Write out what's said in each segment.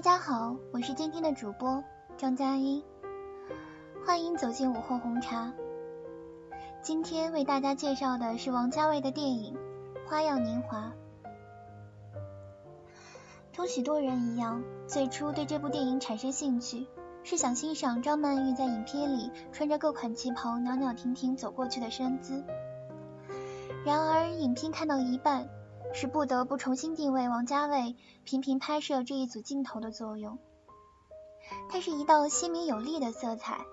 大家好，我是今天的主播张佳音，欢迎走进午后红茶。今天为大家介绍的是王家卫的电影《花样年华》。同许多人一样，最初对这部电影产生兴趣，是想欣赏张曼玉在影片里穿着各款旗袍袅袅婷婷走过去的身姿。然而，影片看到一半。是不得不重新定位王家卫频频拍摄这一组镜头的作用。它是一道鲜明有力的色彩，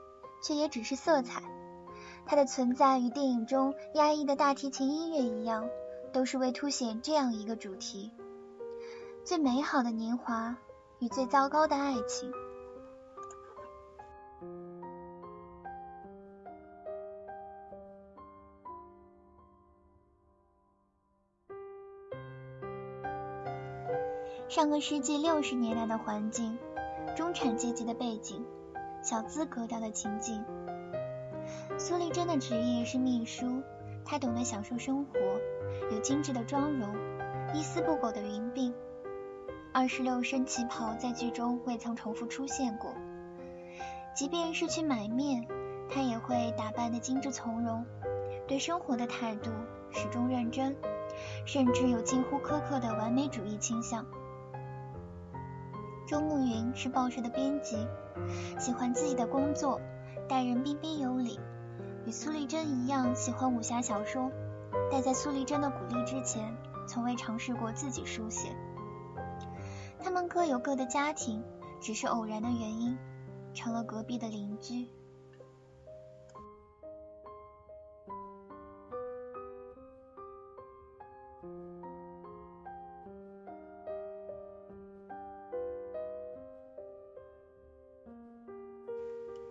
却也只是色彩。它的存在与电影中压抑的大提琴音乐一样，都是为凸显这样一个主题：最美好的年华与最糟糕的爱情。上个世纪六十年代的环境，中产阶级的背景，小资格调的情境。苏丽珍的职业是秘书，她懂得享受生活，有精致的妆容，一丝不苟的云鬓。二十六身旗袍在剧中未曾重复出现过，即便是去买面，她也会打扮的精致从容，对生活的态度始终认真，甚至有近乎苛刻的完美主义倾向。周慕云是报社的编辑，喜欢自己的工作，待人彬彬有礼，与苏丽珍一样喜欢武侠小说，但在苏丽珍的鼓励之前，从未尝试过自己书写。他们各有各的家庭，只是偶然的原因，成了隔壁的邻居。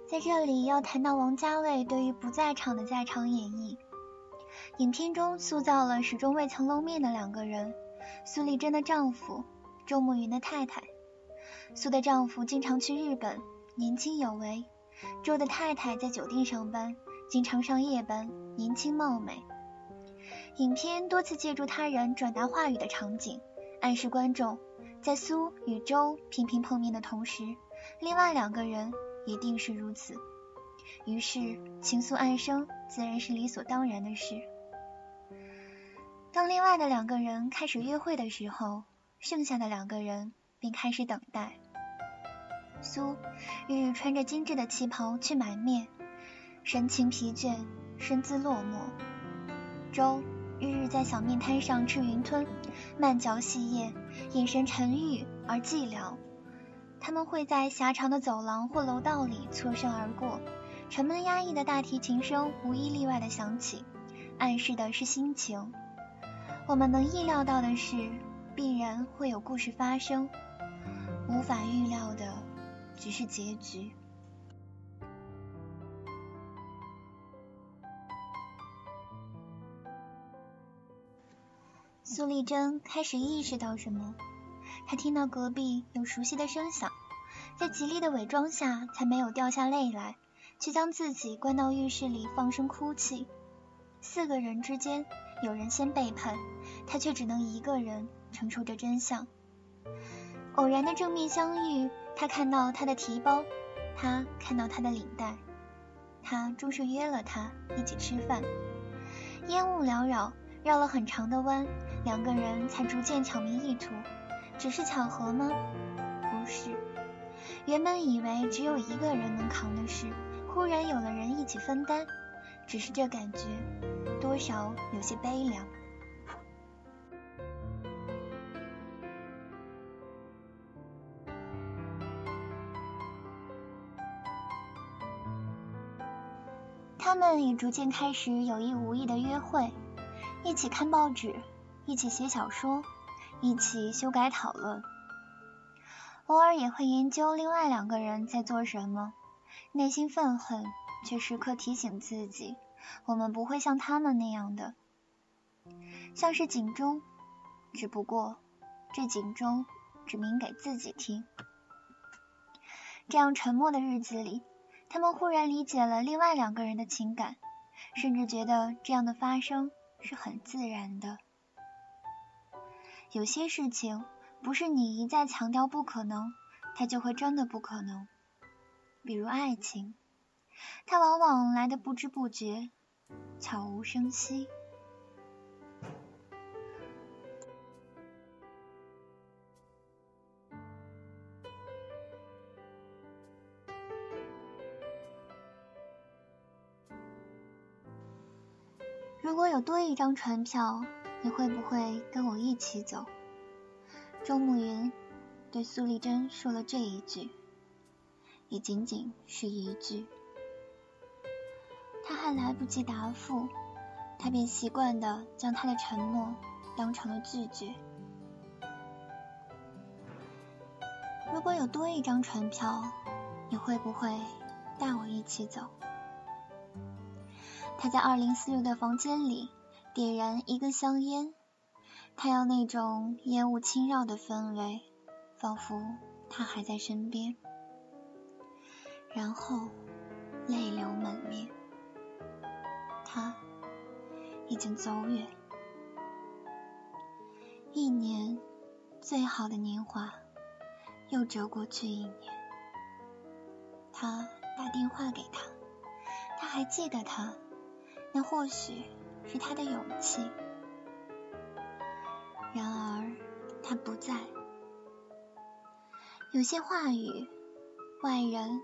在这里要谈到王家卫对于不在场的在场演绎。影片中塑造了始终未曾露面的两个人：苏丽珍的丈夫，周慕云的太太。苏的丈夫经常去日本，年轻有为；周的太太在酒店上班，经常上夜班，年轻貌美。影片多次借助他人转达话语的场景，暗示观众，在苏与周频频碰面的同时，另外两个人。一定是如此，于是情愫暗生，自然是理所当然的事。当另外的两个人开始约会的时候，剩下的两个人便开始等待。苏日日穿着精致的旗袍去买面，神情疲倦，身姿落寞。周日日在小面摊上吃云吞，慢嚼细咽，眼神沉郁而寂寥。他们会在狭长的走廊或楼道里错身而过，沉闷压抑的大提琴声无一例外的响起，暗示的是心情。我们能意料到的是，必然会有故事发生，无法预料的只是结局。苏丽珍开始意识到什么？他听到隔壁有熟悉的声响，在极力的伪装下，才没有掉下泪来，却将自己关到浴室里放声哭泣。四个人之间，有人先背叛，他却只能一个人承受着真相。偶然的正面相遇，他看到他的提包，他看到他的领带，他终是约了他一起吃饭。烟雾缭绕，绕了很长的弯，两个人才逐渐巧明意图。只是巧合吗？不是。原本以为只有一个人能扛的事忽然有了人一起分担只是这感觉多少有些悲凉。他们也逐渐开始有意无意的约会一起看报纸一起写小说一起修改讨论。偶尔也会研究另外两个人在做什么，内心愤恨，却时刻提醒自己，我们不会像他们那样的，像是警钟，只不过这警钟只鸣给自己听。这样沉默的日子里，他们忽然理解了另外两个人的情感，甚至觉得这样的发生是很自然的。有些事情。不是你一再强调不可能，它就会真的不可能。比如爱情，它往往来的不知不觉，悄无声息。如果有多一张船票，你会不会跟我一起走？周慕云对苏丽珍说了这一句，也仅仅是一句。他还来不及答复，他便习惯的将他的沉默当成了拒绝。如果有多一张船票，你会不会带我一起走？他在二零四六的房间里点燃一根香烟。他要那种烟雾侵绕的氛围，仿佛他还在身边，然后泪流满面。他已经走远，一年最好的年华又折过去一年。他打电话给他，他还记得他，那或许是他的勇气。然而，他不在。有些话语，外人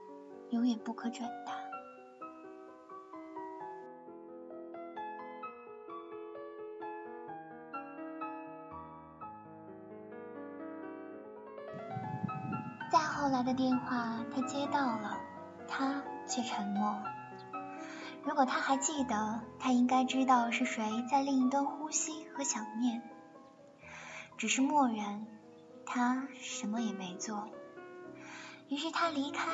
永远不可转达。再后来的电话，他接到了，他却沉默。如果他还记得，他应该知道是谁在另一端呼吸和想念。只是默然，他什么也没做。于是他离开，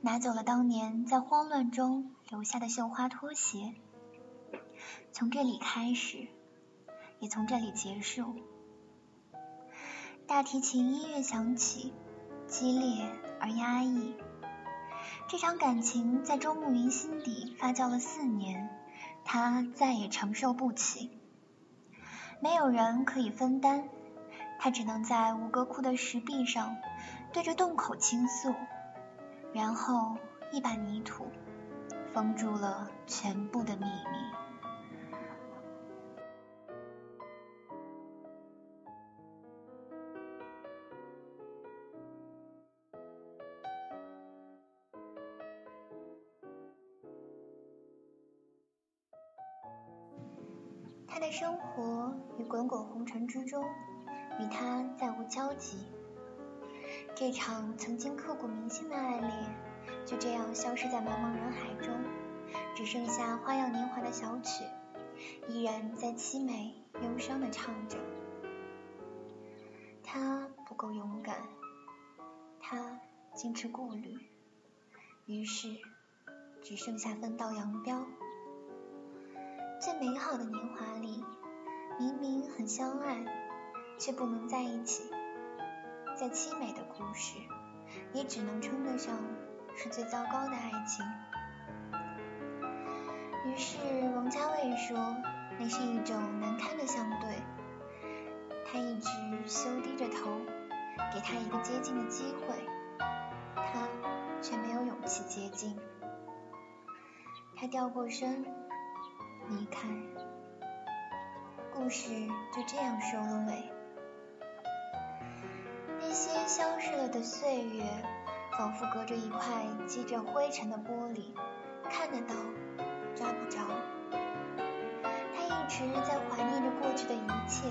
拿走了当年在慌乱中留下的绣花拖鞋。从这里开始，也从这里结束。大提琴音乐响起，激烈而压抑。这场感情在周慕云心底发酵了四年，他再也承受不起。没有人可以分担。他只能在吴哥窟的石壁上对着洞口倾诉，然后一把泥土封住了全部的秘密。他的生活于滚滚红尘之中。与他再无交集，这场曾经刻骨铭心的爱恋就这样消失在茫茫人海中，只剩下花样年华的小曲依然在凄美忧伤的唱着。他不够勇敢，他坚持顾虑，于是只剩下分道扬镳。最美好的年华里，明明很相爱。却不能在一起，再凄美的故事，也只能称得上是最糟糕的爱情。于是王家卫说，那是一种难堪的相对。他一直羞低着头，给他一个接近的机会，他却没有勇气接近。他掉过身，离开，故事就这样收了尾。那些消失了的岁月，仿佛隔着一块积着灰尘的玻璃，看得到，抓不着。他一直在怀念着过去的一切。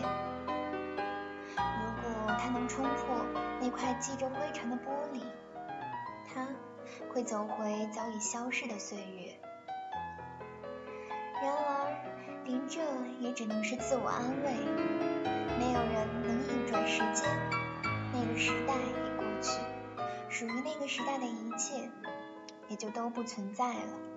如果他能冲破那块积着灰尘的玻璃，他会走回早已消逝的岁月。然而，连这也只能是自我安慰。没有人能逆转时间，那个时代已过去，属于那个时代的一切也就都不存在了。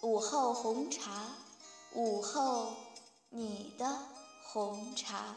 午后红茶，午后你的红茶。